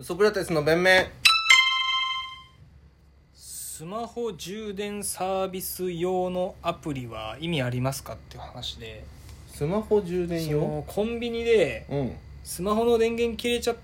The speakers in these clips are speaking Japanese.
ソクラテスの弁明。スマホ充電サービス用のアプリは意味ありますかっていう話で。スマホ充電用？コンビニでうん。スマホの電源切れちゃっ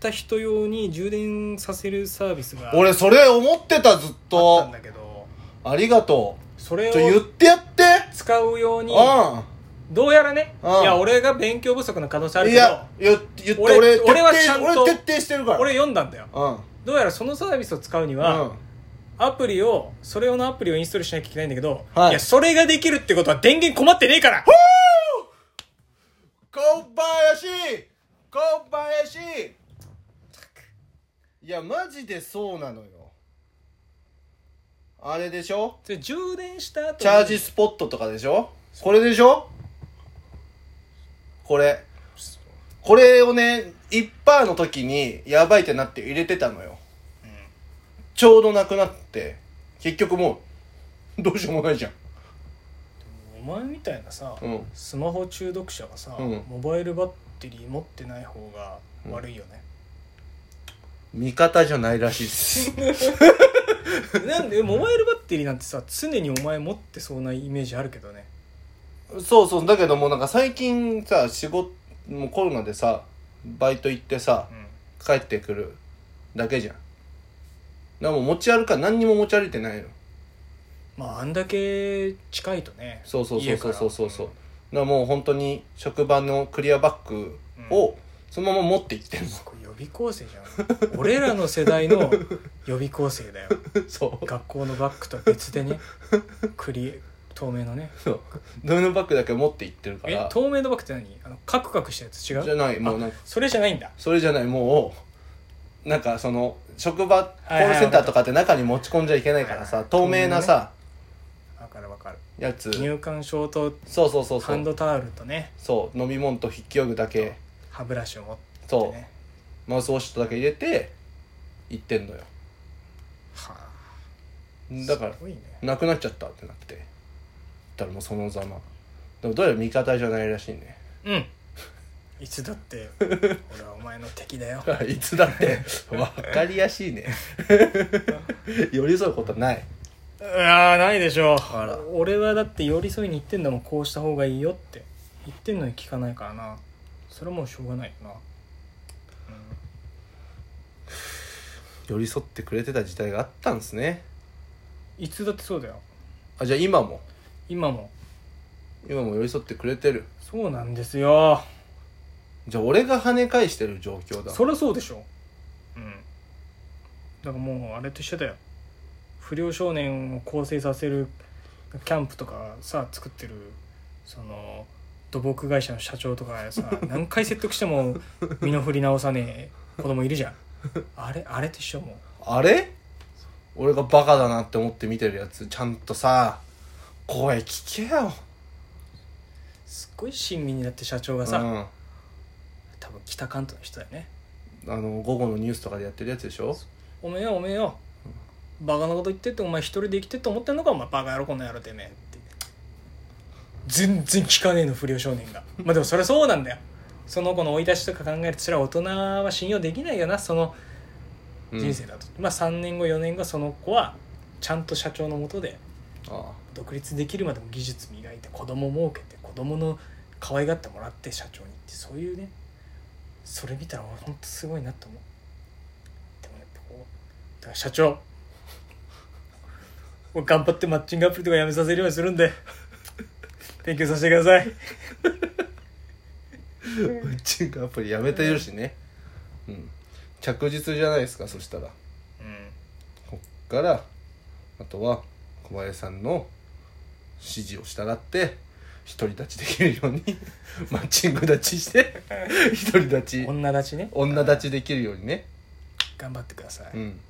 た人用に充電させるサービスが俺それ思ってたずっあったとんだけど。ありがとそれうちょ言っをてやって。使うようにあどうやらねうんいや俺が勉強不足の可能性ああいるけどや言って言って俺俺俺はちゃんと俺徹底してるから。俺読んだんだよ。うん。どうやらそのサービスを使うにうは、ん。アプリをそれ用のアプリをインストールしなきゃいけないんだけど、はい。い、やそれができるってことは電源困ってねえから。小林小林いやマジでそうなのよ。あれでしょ?それ充電した後に。チャージスポットとかでしょ?これでしょ?これこれをね1%の時にやばいってなって入れてたのよ、ちょうどなくなって結局もうどうしようもないじゃん。お前みたいなさ、うん。スマホ中毒者がさ、うん。モバイルバッテリー持ってない方が悪いよね、味方じゃないらしいです。なんでモバイルバッテリーなんてさ常にお前持ってそうなイメージあるけどねそうそうだけどもうなんか最近さ仕事もうコロナでさバイト行ってさうん。帰ってくるだけじゃん。だからもう持ち歩か何にも持ち歩いてないの。まああんだけ近いとねそうそうそう家からそうそう。そうだからもう本当に職場のクリアバッグをそのまま持って行ってんの、これ予備校生じゃん。俺らの世代の 予備校生だよ。そう。学校のバッグとは別でねクリ透明のね。そう。ドミノバッグだけ持って行ってるかえら透明のバッグって何？あのカクカクしたやつ？違う？じゃないもうあなんか。それじゃないんだ。それじゃないもう。なんかその職場コールセンターとかって中に持ち込んじゃいけないからさはい透明なさわかるわかる。やつ。入管証とそうそうそうそう。ハンドタオルとね。そう。飲み物と筆記用具だけ。歯ブラシを持ってそう。ねマウスウォッシュとだけ入れて行ってんのよ。はあ。だからすごいね。なくなっちゃったってなって。言ったらもうそのざま。でもどうやら味方じゃないらしいね。うん。いつだって俺はお前の敵だよ。いつだって分かりやすいね。寄り添うことない。いやーないでしょあら。俺はだって寄り添いに言ってんだもんこうした方がいいよって。言ってんのに聞かないからな。それはもうしょうがないよな寄り添ってくれてた時代があったんですね。いつだってそうだよ。あじゃあ今も？今も。今も寄り添ってくれてる。そうなんですよ。じゃあ俺が跳ね返してる状況だ。そりゃそうでしょ。うん。だからもうあれと一緒だよ。不良少年を構成させるキャンプとかさ作ってるその土木会社の社長とかさ 何回説得しても身の振り直さねえ子供いるじゃん。あれあれと一緒もあれ？俺がバカだなって思って見てるやつちゃんとさ声聞けよ。うすっごい親身になって社長がさ、うん。多分北関東の人だよね。あの午後のニュースとかでやってるやつでしょ？おめえよおめえよ。バカなこと言ってってお前一人で生きてって思ってんのか？お前バカ野郎こんな野郎てめえって。全然聞かねえの不良少年が。まあでもそりゃそうなんだよ。その子の追い出しとか考えるとそれは大人は信用できないよな。そのうん。人生だと、まあ3年後4年後その子はちゃんと社長のもとであ独立できるまでも技術磨いて子供儲けて子供の可愛がってもらって社長にってそういうね。それ見たら俺ほんとすごいなと思う。でもやっぱこうだから社長。もう頑張ってマッチングアプリとかやめさせるようにするんで。勉強させてください。マッチングアプリやめてるしね。うん。着実じゃないですかそしたら。うん。こっからあとは小林さんの指示を従って独り立ちできるように マッチング立ちして 独り立ち。女立ちね。女立ちできるようにね。頑張ってください、うん。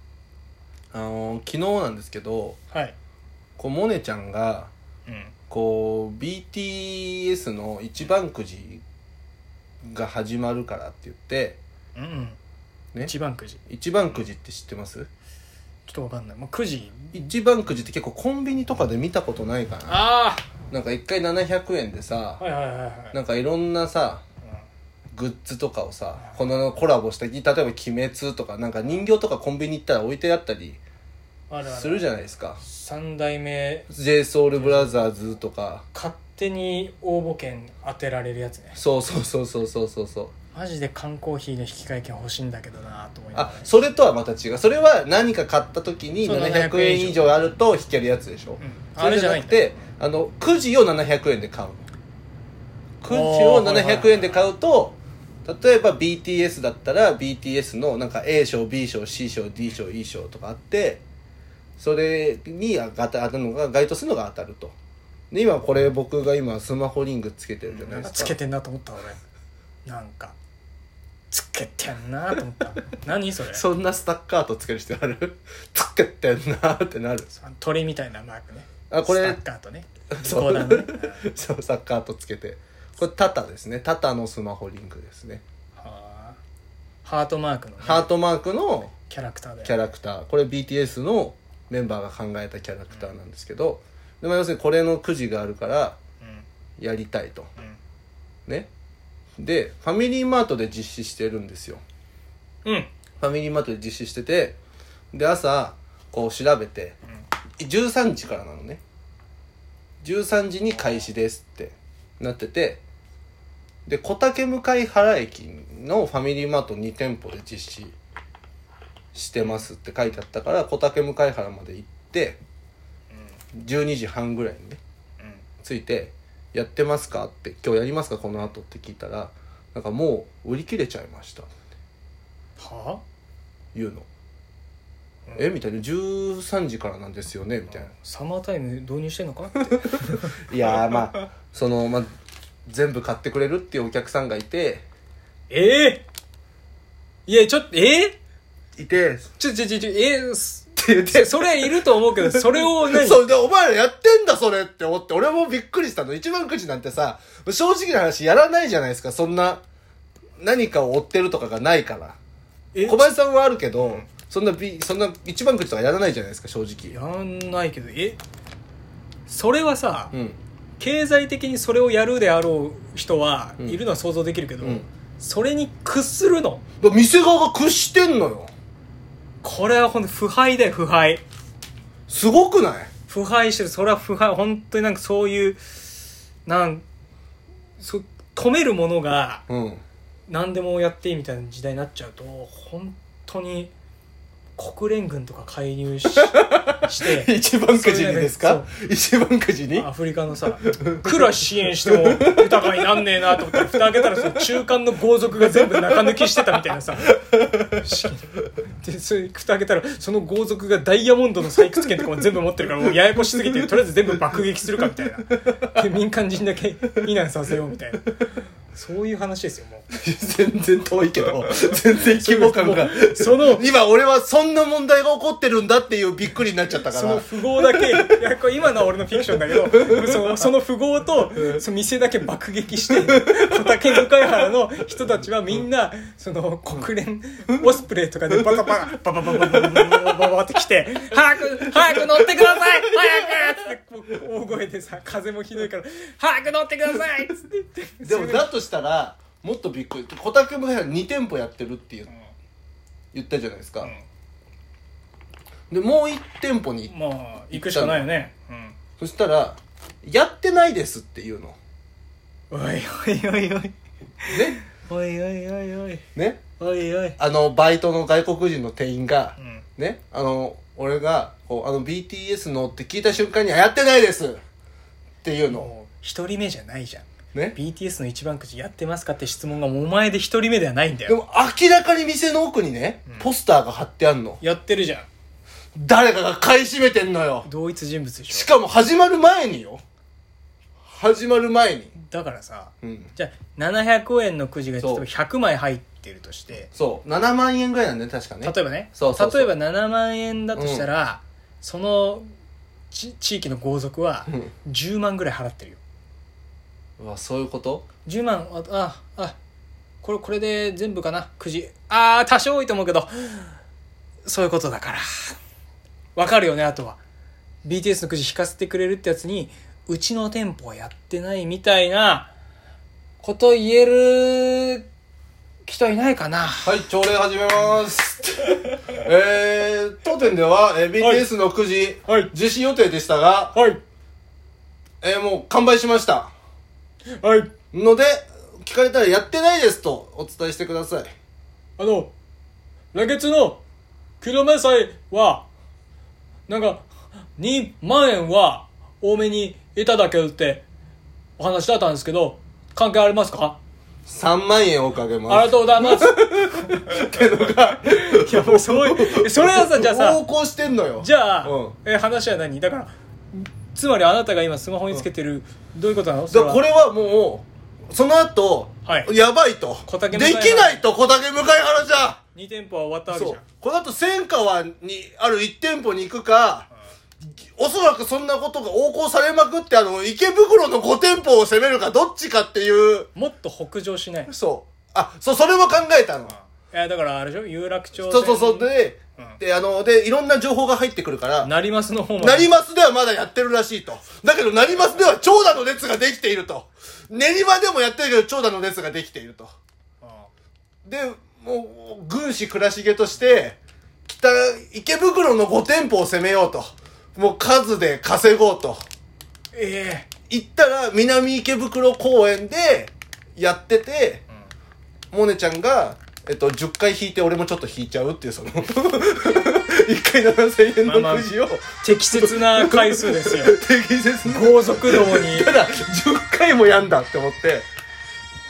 あのー昨日なんですけどはい。こうモネちゃんがうん。こう BTS の一番くじが始まるからって言ってうんうん。ね。一番くじ。一番くじって知ってます？ちょっとわかんない。もうくじ。一番くじって結構コンビニとかで見たことないかな。あなんか一回700円でさあはいはいはいはい。なんかいろんなさグッズとかをさこのコラボした例えば「鬼滅」とかなんか人形とかコンビニ行ったら置いてあったりあるある。するじゃないですか。三代目。j s o u l b r o t h e r s とか。勝手に応募券当てられるやつね。そうそうそうそうそうそうそうマジで缶コーヒーの引換券欲しいんだけどなと思いあそれとはまた違う。それは何か買った時にそう700円以上あると引けるやつでしょ、うん。それじゃなくてあのくじを700円で買うの。くじをおーはいはい700円で買うと例えば BTS だったら BTS のなんか A 賞 B 賞 C 賞 D 賞 E 賞とかあってそれに当た当たるのが該当するのが当たると。で今これ僕が今スマホリングつけてるじゃないですか。かつけてんなと思った俺なんかつけてんなと思った。何それ？そんなスタッカートつける必要ある？つけてんなってなる。鳥みたいなマークね。あこれスタッカーとね。そう。講談ね。そうサッカーとつけて。これタタですね。タタのスマホリングですね。はあ。ハートマークのね。ハートマークのキャラクターだよ。キャラクター。これ BTS のメンバーが考えたキャラクターなんですけど、でも要するにこれのくじがあるからうん。やりたいと。うん。ねでファミリーマートで実施してるんですよ。うん。ファミリーマートで実施しててで朝こう調べて13時からなのね。13時に開始ですってなっててで小竹向原駅のファミリーマート2店舗で実施してますって書いてあったから小竹向原まで行って12時半ぐらいにねうん。着いて「やってますか?」って「今日やりますか？この後って聞いたらなんかもう売り切れちゃいました。は言うの、え？みたいな。13時からなんですよね？みたいな。サマータイム導入してんのか？って。いやーまあそのまあ全部買ってくれるっていうお客さんがいてええいやちょっとええいて。っちょちょちょちょえー言って。それいると思うけど それを何？そうでお前らやってんだそれって。思って俺もびっくりしたの。一番くじなんてさ正直な話やらないじゃないですか。そんな何かを追ってるとかがないから。え小林さんはあるけど、そんなびそんな一番くじとかやらないじゃないですか正直。やんないけどえ？それはさ、うん。経済的にそれをやるであろう人はうん。いるのは想像できるけど、うん。それに屈するの？店側が屈してんのよこれはほんと腐敗だよ腐敗。すごくない？腐敗してる。それは腐敗。本当になんかそういうなんそ止めるものがうん。何でもやっていいみたいな時代になっちゃうと本当に国連軍とか介入し して一番くじにですか？一番くじにアフリカのさクラ支援しても豊かになんねえなと思ったら蓋開けたらその中間の豪族が全部中抜きしてたみたいなさ。しでそれ蓋開けたらその豪族がダイヤモンドの採掘権とかも全部持ってるからもうややこしすぎてとりあえず全部爆撃するかみたいな。で民間人だけ避難させようみたいなそういう話ですよもう 全然遠いけど全然規模感がその今俺はそんな問題が起こってるんだっていうびっくりになっちゃったからその富豪だけいやこれ今のは俺のフィクションだけど そのその富豪とその店だけ爆撃して小竹向原の人たちはみんなその国連オスプレイとかでバタバタババババババババババって来て「早く早く乗ってください早く!」っつって大声でさ風もひどいから「早く乗ってください!」っつって言ってでもだとしたらもっとびっくり小竹も2店舗やってるって言う言ったじゃないですか、でもう1店舗にまあ行くしかないよね。うん。そしたら「やってないです」って言うの。おいおいおいおい。ね？おいおいおいおい。ね？おいおい。あのバイトの外国人の店員がう、ん。ね？あの俺がこうあの BTS のって聞いた瞬間に「あやってないです」っていうの。一人目じゃないじゃんね。BTS の一番くじやってますかって質問がお前で一人目ではないんだよ。でも明らかに店の奥にね、ポスターが貼ってあんの。やってるじゃん。誰かが買い占めてんのよ。同一人物でししょかも始まる前によ始まる前に。だからさうん。じゃあ700円のくじが例えばそう。100枚入ってるとして。そう。7万円ぐらいなんだよね確かね。例えばね。そうそうそう。例えば7万円だとしたら、そのち地域の豪族はうん。10万ぐらい払ってるようわそういうこと？10万あああこれこれで全部かな？くじ。ああ多少多いと思うけど。そういうことだから。わかるよねあとは。BTS のくじ引かせてくれるってやつにうちの店舗はやってないみたいな。こと言える人いないかな？はい、朝礼始めます。えー、当店では、えー、BTS の9時、はい。実施予定でしたが、はい。えー、もう完売しました。はいので、聞かれたらやってないですとお伝えしてください。あの来月の給料明細はなんか2万円は多めにいただけるってお話だったんですけど関係ありますか？3万円をかけあります。がとうございますいやもうそういうそれはさじゃあさ横行してんのよ。じゃあ、うんえ話は何？だからつまりあなたが今スマホにつけてる、どういうことなの？だからこれれはもう、その後、はい。やばいと。小竹で向原きないと、小竹向原じゃ2店舗は終わったわけそうじゃん。この後、千川にある1店舗に行くか、おそらくそんなことが横行されまくって、あの、池袋の5店舗を攻めるか、どっちかっていう、もっと北上しない。そう。あ、そう、それも考えたの。いやだからあれでしょ？有楽町そうそうそう。で、うんで、あの、で、いろんな情報が入ってくるから、成増の方ま成増ではまだやってるらしいと。だけど、成増では長蛇の列ができていると。練馬でもやってるけど、長蛇の列ができていると。で、もう、軍師倉重として、北、池袋の5店舗を攻めようと。もう数で稼ごうと。え行ったら、南池袋公園で、やってて、モネちゃんが、えっと、10回引いて俺もちょっと引いちゃうっていう、その、1回7000円のくじを、え適切な回数ですよ。適切な。高速道に。ただ10回もやんだって思って。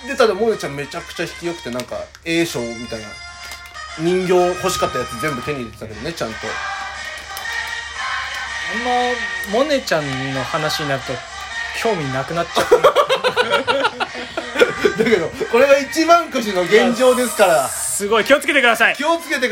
でただモネちゃんめちゃくちゃ引きよくてなんか A 賞みたいな人形欲しかったやつ全部手に入れてたけどねちゃんと。あんまモネちゃんの話になると興味なくなっちゃう だけどこれが一番くじの現状ですから。すごい。気をつけてください。気をつけて